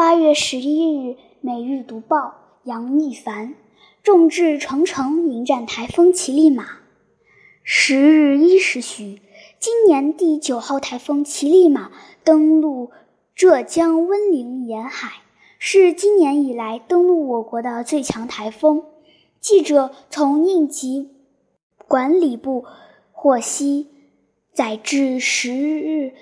八月十一日，《每日读报》杨一凡：众志成城迎战台风奇力马。十日一时许，今年第九号台风奇力马登陆浙江温岭沿海，是今年以来登陆我国的最强台风。记者从应急管理部获悉，载至十日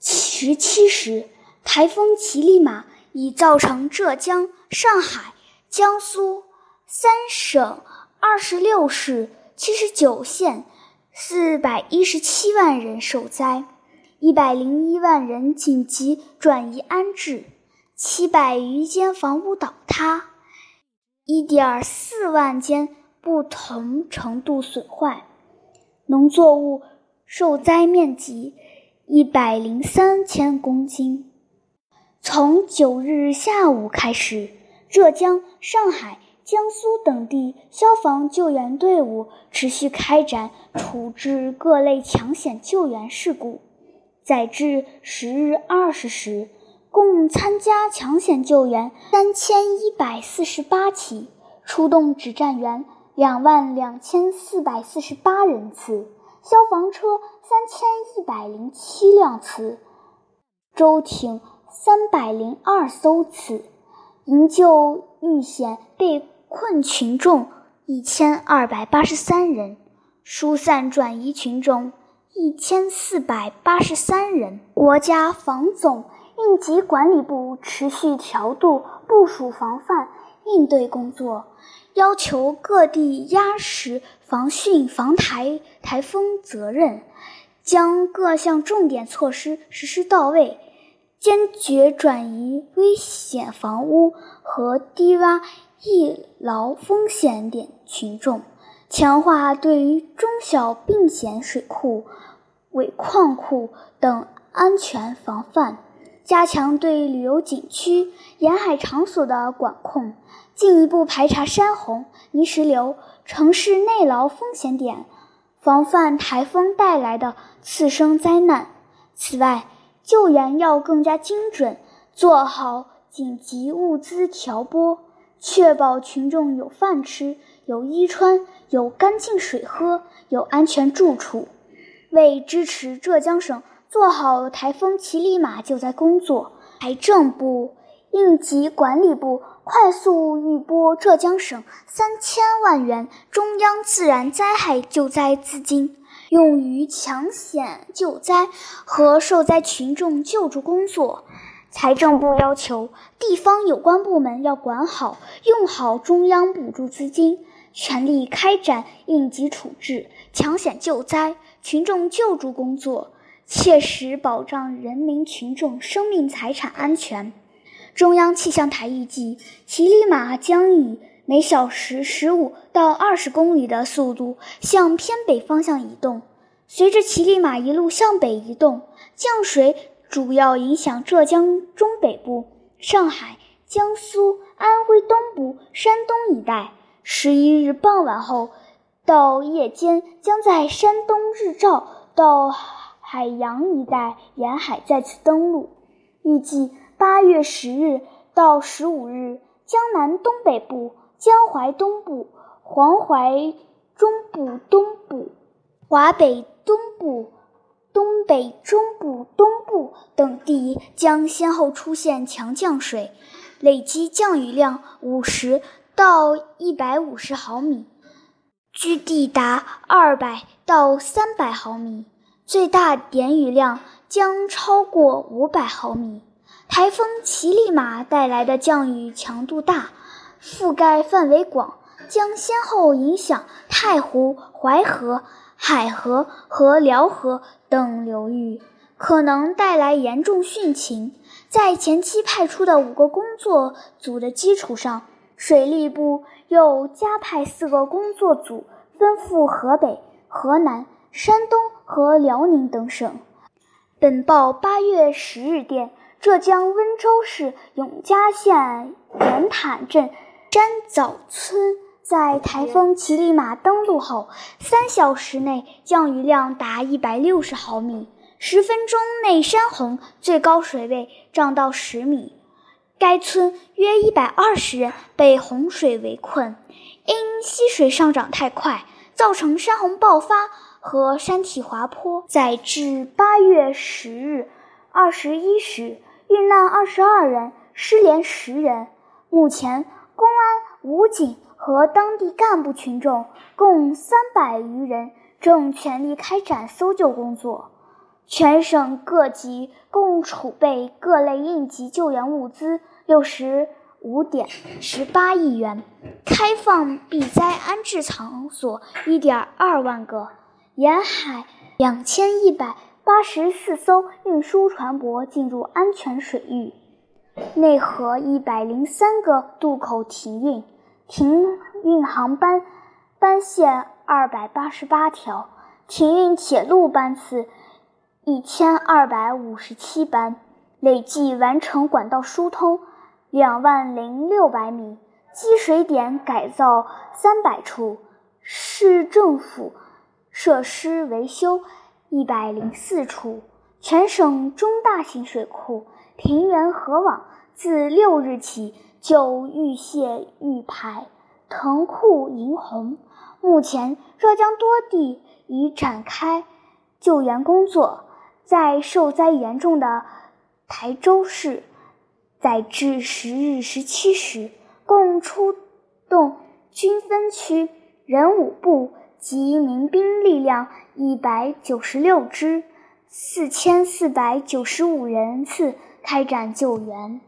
十七时，台风奇力马。已造成浙江、上海、江苏三省二十六市七十九县四百一十七万人受灾，一百零一万人紧急转移安置，七百余间房屋倒塌，一点四万间不同程度损坏，农作物受灾面积一百零三千公顷。从九日下午开始，浙江、上海、江苏等地消防救援队伍持续开展处置各类抢险救援事故。载至十日二十时，共参加抢险救援三千一百四十八起，出动指战员两万两千四百四十八人次，消防车三千一百零七辆次，舟艇。三百零二艘次，营救遇险被困群众一千二百八十三人，疏散转移群众一千四百八十三人。国家防总应急管理部持续调度部署防范应对工作，要求各地压实防汛防台台风责任，将各项重点措施实施到位。坚决转移危险房屋和低洼易涝风险点群众，强化对于中小病险水库、尾矿库等安全防范，加强对旅游景区、沿海场所的管控，进一步排查山洪、泥石流、城市内涝风险点，防范台风带来的次生灾难。此外，救援要更加精准，做好紧急物资调拨，确保群众有饭吃、有衣穿、有干净水喝、有安全住处。为支持浙江省做好台风奇力马救灾工作，财政部、应急管理部快速预拨浙江省三千万元中央自然灾害救灾资金。用于抢险救灾和受灾群众救助工作。财政部要求地方有关部门要管好、用好中央补助资金，全力开展应急处置、抢险救灾、群众救助工作，切实保障人民群众生命财产安全。中央气象台预计，奇里马将以每小时十五到二十公里的速度向偏北方向移动。随着奇力马一路向北移动，降水主要影响浙江中北部、上海、江苏、安徽东部、山东一带。十一日傍晚后到夜间，将在山东日照到海洋一带沿海再次登陆。预计八月十日到十五日，江南东北部。江淮东部、黄淮中部东部、华北东部、东北中部东部等地将先后出现强降水，累计降雨量五十到一百五十毫米，居地达二百到三百毫米，最大点雨量将超过五百毫米。台风奇力马带来的降雨强度大。覆盖范围广，将先后影响太湖、淮河、海河和辽河等流域，可能带来严重汛情。在前期派出的五个工作组的基础上，水利部又加派四个工作组，分赴河北、河南、山东和辽宁等省。本报八月十日电，浙江温州市永嘉县圆坦镇。山枣村在台风奇里马登陆后，三小时内降雨量达一百六十毫米，十分钟内山洪最高水位涨到十米。该村约一百二十人被洪水围困，因溪水上涨太快，造成山洪爆发和山体滑坡。在至八月十日二十一时，遇难二十二人，失联十人。目前，武警和当地干部群众共三百余人正全力开展搜救工作。全省各级共储备各类应急救援物资六十五点十八亿元，开放避灾安置场所一点二万个，沿海两千一百八十四艘运输船舶进入安全水域，内河一百零三个渡口停运，停运航班班线二百八十八条，停运铁路班次。一千二百五十七班，累计完成管道疏通两万零六百米，积水点改造三百处，市政府设施维修一百零四处。全省中大型水库平原河网自六日起就预泄预排，腾库银洪。目前，浙江多地已展开救援工作。在受灾严重的台州市，在至十日十七时，共出动军分区、人武部及民兵力量一百九十六支，四千四百九十五人次开展救援。